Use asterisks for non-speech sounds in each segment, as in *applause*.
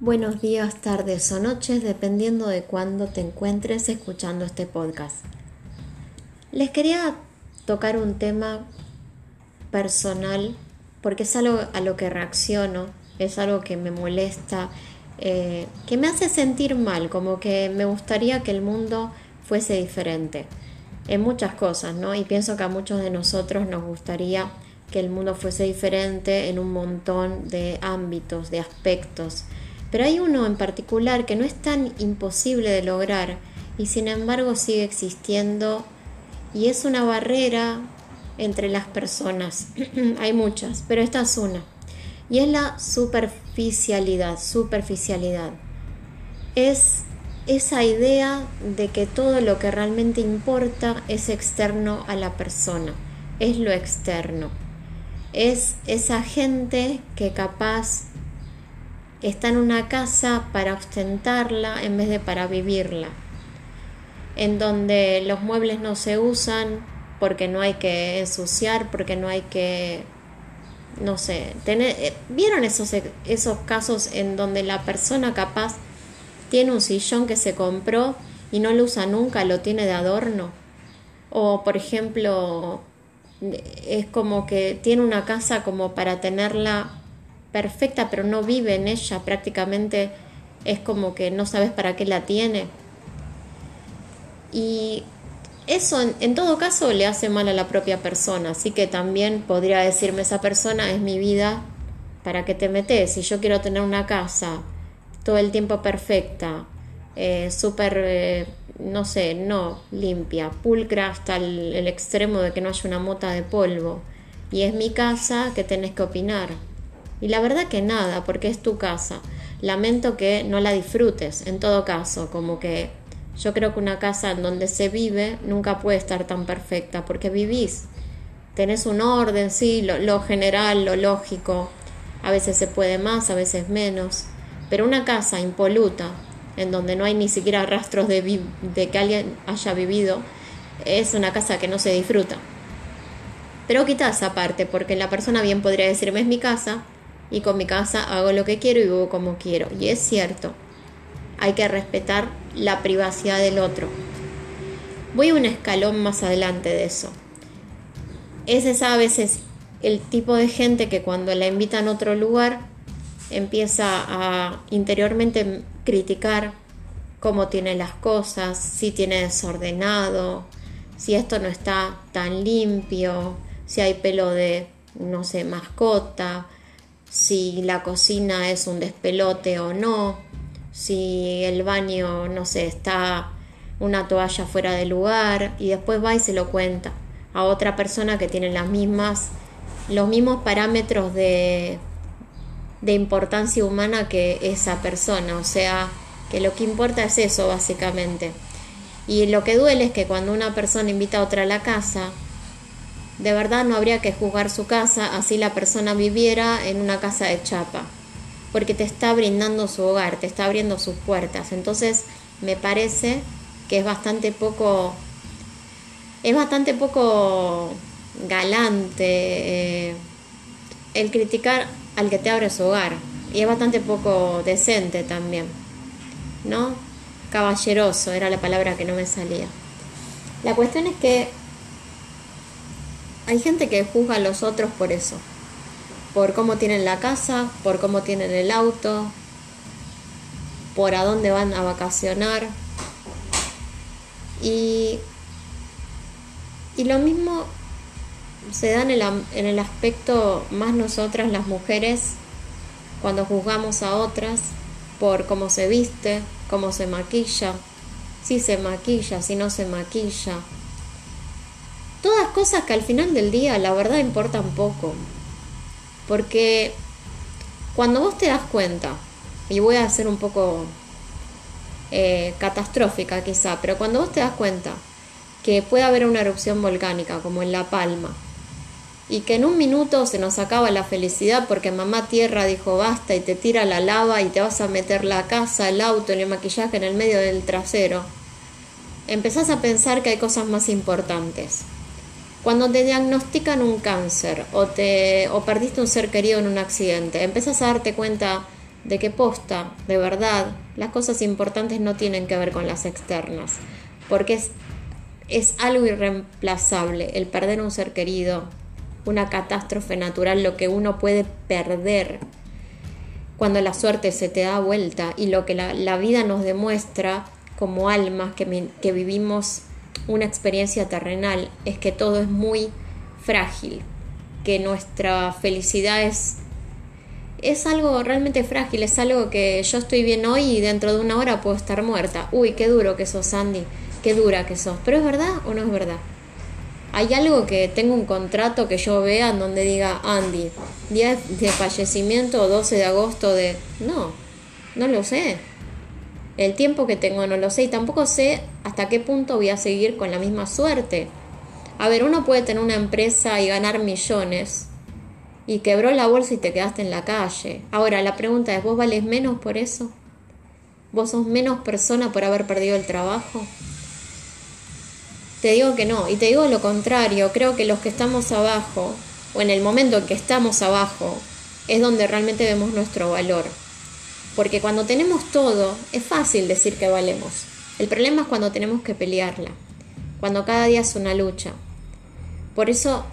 Buenos días, tardes o noches, dependiendo de cuándo te encuentres escuchando este podcast. Les quería tocar un tema personal porque es algo a lo que reacciono, es algo que me molesta, eh, que me hace sentir mal, como que me gustaría que el mundo fuese diferente en muchas cosas, ¿no? Y pienso que a muchos de nosotros nos gustaría que el mundo fuese diferente en un montón de ámbitos, de aspectos. Pero hay uno en particular que no es tan imposible de lograr y sin embargo sigue existiendo y es una barrera entre las personas. *clears throat* hay muchas, pero esta es una. Y es la superficialidad, superficialidad. Es esa idea de que todo lo que realmente importa es externo a la persona, es lo externo. Es esa gente que capaz está en una casa para ostentarla en vez de para vivirla, en donde los muebles no se usan porque no hay que ensuciar, porque no hay que, no sé, eh, ¿vieron esos, esos casos en donde la persona capaz tiene un sillón que se compró y no lo usa nunca, lo tiene de adorno? O, por ejemplo, es como que tiene una casa como para tenerla perfecta, pero no vive en ella, prácticamente es como que no sabes para qué la tiene. Y eso en, todo caso le hace mal a la propia persona, así que también podría decirme esa persona es mi vida, ¿para qué te metes? Si yo quiero tener una casa todo el tiempo perfecta, eh, súper, eh, no sé, no limpia, pulcra hasta el, el extremo de que no haya una mota de polvo, y es mi casa, ¿qué tenés que opinar? Y la verdad que nada, porque es tu casa. Lamento que no la disfrutes, en todo caso, como que yo creo que una casa en donde se vive nunca puede estar tan perfecta, porque vivís, tenés un orden, sí, lo, general, lo lógico, a veces se puede más, a veces menos, pero una casa impoluta, en donde no hay ni siquiera rastros de, de que alguien haya vivido, es una casa que no se disfruta. Pero quita esa parte, porque la persona bien podría decirme es mi casa, y con mi casa hago lo que quiero y vivo como quiero. Y es cierto, hay que respetar la privacidad del otro. Voy un escalón más adelante de eso. Ese es a veces el tipo de gente que cuando la invitan a otro lugar empieza a interiormente criticar cómo tiene las cosas, si tiene desordenado, si esto no está tan limpio, si hay pelo de, no sé, mascota, si la cocina es un despelote o no, si el baño, no sé, está una toalla fuera de lugar y después va y se lo cuenta a otra persona que tiene las mismas, los mismos parámetros de, de importancia humana que esa persona, o sea, que lo que importa es eso básicamente. Y lo que duele es que cuando una persona invita a otra a la casa, de verdad no habría que juzgar su casa así la persona viviera en una casa de chapa, porque te está brindando su hogar, te está abriendo sus puertas. Entonces me parece que es bastante poco, es bastante poco galante eh, el criticar al que te abre su hogar y es bastante poco decente también, ¿no? Caballeroso era la palabra que no me salía. La cuestión es que hay gente que juzga a los otros por eso, por cómo tienen la casa, por cómo tienen el auto, por a dónde van a vacacionar. Y, y lo mismo se da en el, en el aspecto más nosotras las mujeres cuando juzgamos a otras por cómo se viste, cómo se maquilla, si se maquilla, si no se maquilla, Todas cosas que al final del día la verdad importan poco. Porque cuando vos te das cuenta, y voy a ser un poco eh, catastrófica quizá, pero cuando vos te das cuenta que puede haber una erupción volcánica como en La Palma, y que en un minuto se nos acaba la felicidad porque mamá tierra dijo basta y te tira la lava y te vas a meter la casa, el auto el maquillaje en el medio del trasero, empezás a pensar que hay cosas más importantes. Cuando te diagnostican un cáncer o, te, o perdiste un ser querido en un accidente, empiezas a darte cuenta de que posta, de verdad, las cosas importantes no tienen que ver con las externas, porque es, es algo irreemplazable el perder un ser querido, una catástrofe natural, lo que uno puede perder cuando la suerte se te da vuelta y lo que la, vida nos demuestra como almas que, que vivimos una experiencia terrenal es que todo es muy frágil, que nuestra felicidad es, es algo realmente frágil, es algo que yo estoy bien hoy y dentro de una hora puedo estar muerta. Uy, qué duro que sos, Andy, qué dura que sos. Pero es verdad o no es verdad. ¿Hay algo que tengo un contrato que yo vea donde diga Andy, día de fallecimiento 12 de agosto de... No, no lo sé. El tiempo que tengo no lo sé y tampoco sé hasta qué punto voy a seguir con la misma suerte. A ver, uno puede tener una empresa y ganar millones y quebró la bolsa y te quedaste en la calle. Ahora, la pregunta es, ¿vos vales menos por eso? ¿Vos sos menos persona por haber perdido el trabajo? Te digo que no, y te digo lo contrario, creo que los que estamos abajo, o en el momento en que estamos abajo, es donde realmente vemos nuestro valor. Porque cuando tenemos todo, es fácil decir que valemos. El problema es cuando tenemos que pelearla, cuando cada día es una lucha. Por eso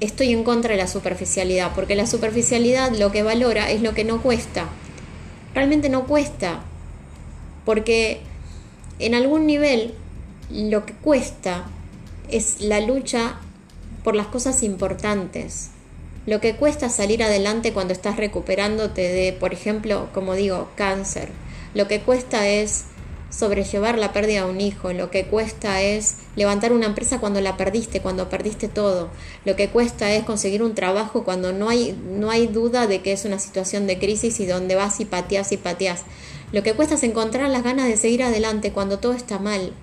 estoy en contra de la superficialidad, porque la superficialidad lo que valora es lo que no cuesta. Realmente no cuesta, porque en algún nivel lo que cuesta es la lucha por las cosas importantes. Lo que cuesta salir adelante cuando estás recuperándote de, por ejemplo, como digo, cáncer. Lo que cuesta es sobrellevar la pérdida de un hijo, lo que cuesta es levantar una empresa cuando la perdiste, cuando perdiste todo, lo que cuesta es conseguir un trabajo cuando no hay, no hay duda de que es una situación de crisis y donde vas y pateas y pateas. Lo que cuesta es encontrar las ganas de seguir adelante cuando todo está mal,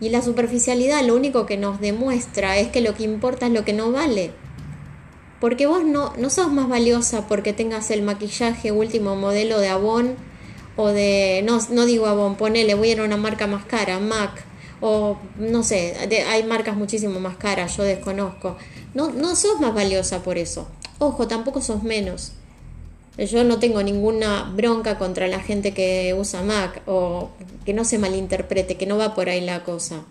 y la superficialidad lo único que nos demuestra es que lo que importa es lo que no vale. Porque vos no, no sos más valiosa porque tengas el maquillaje último modelo de Avon o de, no, no digo Avon, ponele, voy a ir a una marca más cara, MAC, o no sé, hay marcas muchísimo más caras, yo desconozco. No, no sos más valiosa por eso. Ojo, tampoco sos menos. Yo no tengo ninguna bronca contra la gente que usa Mac o que no se malinterprete, que no va por ahí la cosa.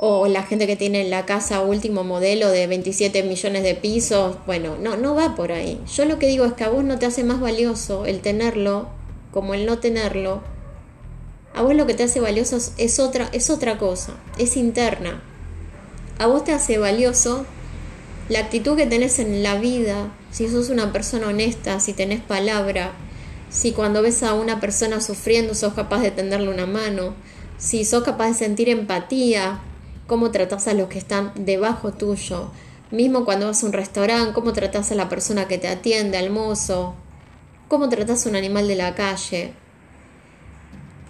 O la gente que tiene la casa último modelo de 27 millones de pisos, bueno, no, no va por ahí. Yo lo que digo es que a vos no te hace más valioso el tenerlo como el no tenerlo. A vos lo que te hace valioso es otra, es otra cosa, es interna. A vos te hace valioso la actitud que tenés en la vida, si sos una persona honesta, si tenés palabra, si cuando ves a una persona sufriendo sos capaz de tenderle una mano, si sos capaz de sentir empatía, cómo tratás a los que están debajo tuyo, mismo cuando vas a un restaurante, cómo tratás a la persona que te atiende, al mozo, cómo tratás a un animal de la calle.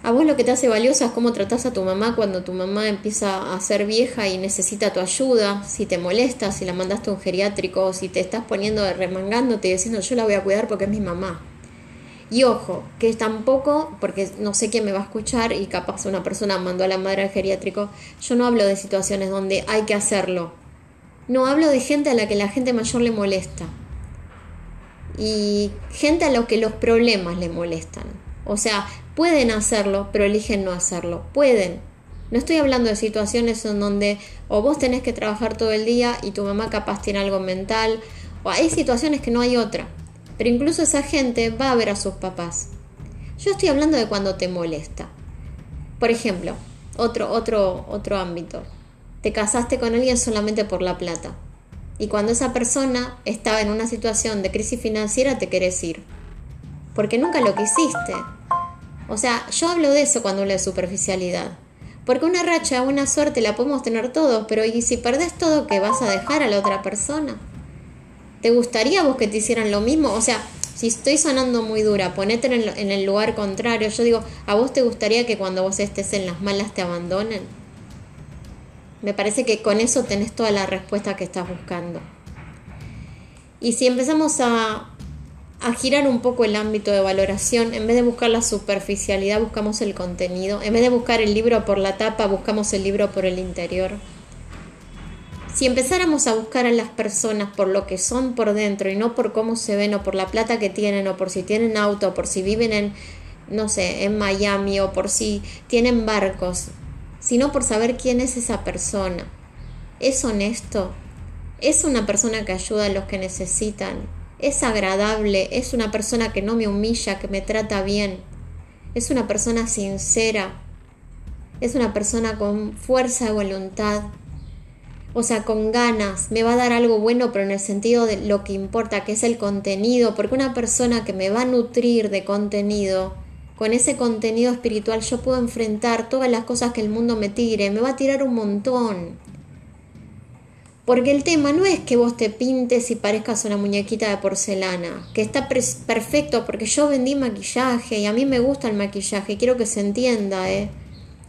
A vos lo que te hace valiosa es cómo tratás a tu mamá cuando tu mamá empieza a ser vieja y necesita tu ayuda, si te molesta, si la mandaste a un geriátrico, si te estás poniendo remangándote y diciendo yo la voy a cuidar porque es mi mamá. Y ojo, que tampoco, porque no sé quién me va a escuchar y capaz una persona mandó a la madre al geriátrico, yo no hablo de situaciones donde hay que hacerlo. No hablo de gente a la que la gente mayor le molesta. Y gente a la que los problemas le molestan. O sea, pueden hacerlo, pero eligen no hacerlo. Pueden. No estoy hablando de situaciones en donde o vos tenés que trabajar todo el día y tu mamá capaz tiene algo mental, o hay situaciones que no hay otra. Pero incluso esa gente va a ver a sus papás. Yo estoy hablando de cuando te molesta. Por ejemplo, otro, otro, otro ámbito. Te casaste con alguien solamente por la plata. Y cuando esa persona estaba en una situación de crisis financiera, te querés ir. Porque nunca lo quisiste. O sea, yo hablo de eso cuando hablo de superficialidad. Porque una racha, una suerte la podemos tener todos, pero ¿y si perdés todo, qué vas a dejar a la otra persona? ¿Te gustaría vos que te hicieran lo mismo? O sea, si estoy sonando muy dura, ponete en el, lugar contrario. Yo digo, ¿a vos te gustaría que cuando vos estés en las malas te abandonen? Me parece que con eso tenés toda la respuesta que estás buscando. Y si empezamos a girar un poco el ámbito de valoración. En vez de buscar la superficialidad, buscamos el contenido. En vez de buscar el libro por la tapa, buscamos el libro por el interior. Si empezáramos a buscar a las personas por lo que son por dentro y no por cómo se ven o por la plata que tienen o por si tienen auto o por si viven en, no sé, en Miami o por si tienen barcos, sino por saber quién es esa persona. ¿Es honesto? ¿Es una persona que ayuda a los que necesitan? ¿Es agradable? ¿Es una persona que no me humilla, que me trata bien? ¿Es una persona sincera? ¿Es una persona con fuerza de voluntad? O sea, con ganas, me va a dar algo bueno, pero en el sentido de lo que importa, que es el contenido, porque una persona que me va a nutrir de contenido, con ese contenido espiritual yo puedo enfrentar todas las cosas que el mundo me tire, me va a tirar un montón. Porque el tema no es que vos te pintes y parezcas una muñequita de porcelana, que está perfecto porque yo vendí maquillaje y a mí me gusta el maquillaje, quiero que se entienda, ¿eh?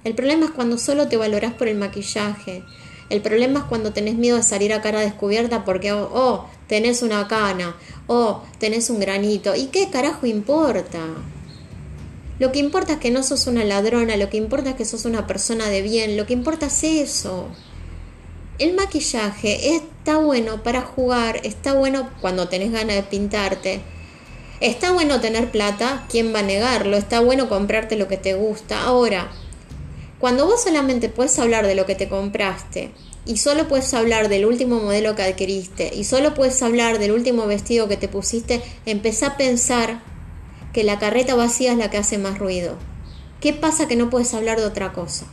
El problema es cuando solo te valorás por el maquillaje. El problema es cuando tenés miedo de salir a cara descubierta porque, oh, oh tenés una cana, oh, tenés un granito. ¿Y qué carajo importa? Lo que importa es que no sos una ladrona, lo que importa es que sos una persona de bien, lo que importa es eso. El maquillaje está bueno para jugar, está bueno cuando tenés ganas de pintarte. Está bueno tener plata, ¿quién va a negarlo? Está bueno comprarte lo que te gusta. Ahora, cuando vos solamente puedes hablar de lo que te compraste y solo puedes hablar del último modelo que adquiriste y solo puedes hablar del último vestido que te pusiste, empezá a pensar que la carreta vacía es la que hace más ruido. ¿Qué pasa que no puedes hablar de otra cosa?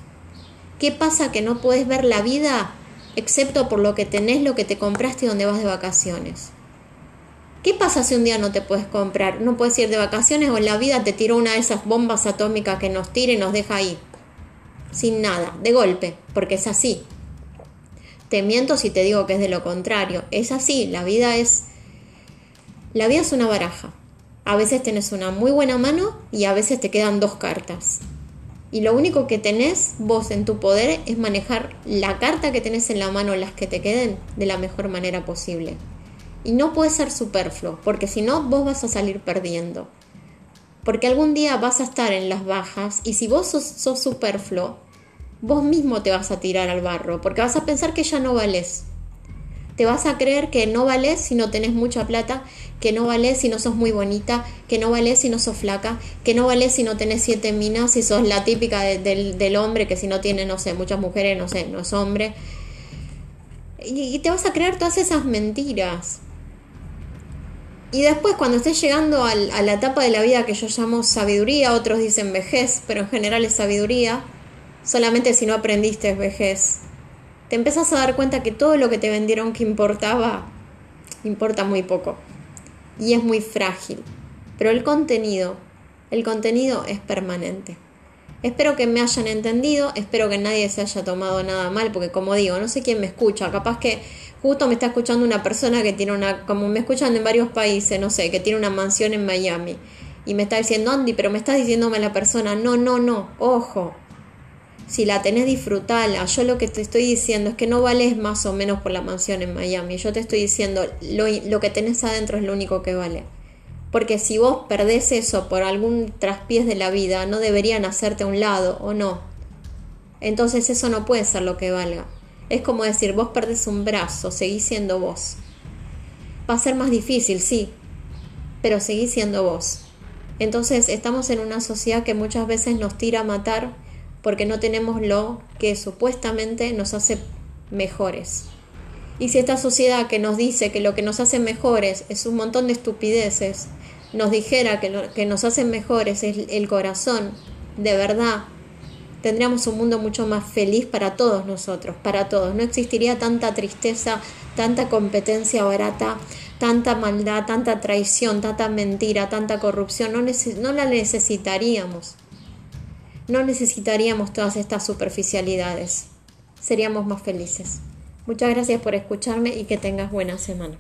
¿Qué pasa que no puedes ver la vida excepto por lo que tenés, lo que te compraste y donde vas de vacaciones. ¿Qué pasa si un día no te puedes comprar? No puedes ir de vacaciones o en la vida te tiró una de esas bombas atómicas que nos tira y nos deja ahí, sin nada, de golpe, porque es así. Te miento si te digo que es de lo contrario, es así, la vida es... La vida es una baraja. A veces tienes una muy buena mano y a veces te quedan dos cartas. Y lo único que tenés vos en tu poder es manejar la carta que tenés en la mano, las que te queden, de la mejor manera posible. Y no puede ser superfluo, porque si no, vos vas a salir perdiendo. Porque algún día vas a estar en las bajas y si vos sos, superfluo, vos mismo te vas a tirar al barro, porque vas a pensar que ya no vales te vas a creer que no vales si no tenés mucha plata, que no vales si no sos muy bonita, que no vales si no sos flaca, que no vales si no tenés siete minas, si sos la típica del, hombre, que si no tiene, no sé, muchas mujeres, no sé, no es hombre. Y, te vas a creer todas esas mentiras. Y después cuando estés llegando a la etapa de la vida que yo llamo sabiduría, otros dicen vejez, pero en general es sabiduría, solamente si no aprendiste vejez te empezás a dar cuenta que todo lo que te vendieron que importaba, importa muy poco. Y es muy frágil. Pero el contenido, el contenido es permanente. Espero que me hayan entendido, espero que nadie se haya tomado nada mal, porque como digo, no sé quién me escucha, capaz que justo me está escuchando una persona que tiene una, como me escuchan en varios países, no sé, que tiene una mansión en Miami, y me está diciendo, Andy, pero me estás diciéndome la persona, no, no, no, ojo, si la tenés, disfrutala. Yo lo que te estoy diciendo es que no vales más o menos por la mansión en Miami. Yo te estoy diciendo, lo, lo que tenés adentro es lo único que vale. Porque si vos perdés eso por algún traspiés de la vida, no deberían hacerte a un lado, ¿o no? Entonces eso no puede ser lo que valga. Es como decir, vos perdés un brazo, seguís siendo vos. Va a ser más difícil, sí, pero seguís siendo vos. Entonces estamos en una sociedad que muchas veces nos tira a matar porque no tenemos lo que supuestamente nos hace mejores. Y si esta sociedad que nos dice que lo que nos hace mejores es un montón de estupideces, nos dijera que lo que nos hace mejores es el corazón, de verdad, tendríamos un mundo mucho más feliz para todos nosotros, para todos. No existiría tanta tristeza, tanta competencia barata, tanta maldad, tanta traición, tanta mentira, tanta corrupción. No, no la necesitaríamos no necesitaríamos todas estas superficialidades. Seríamos más felices. Muchas gracias por escucharme y que tengas buena semana.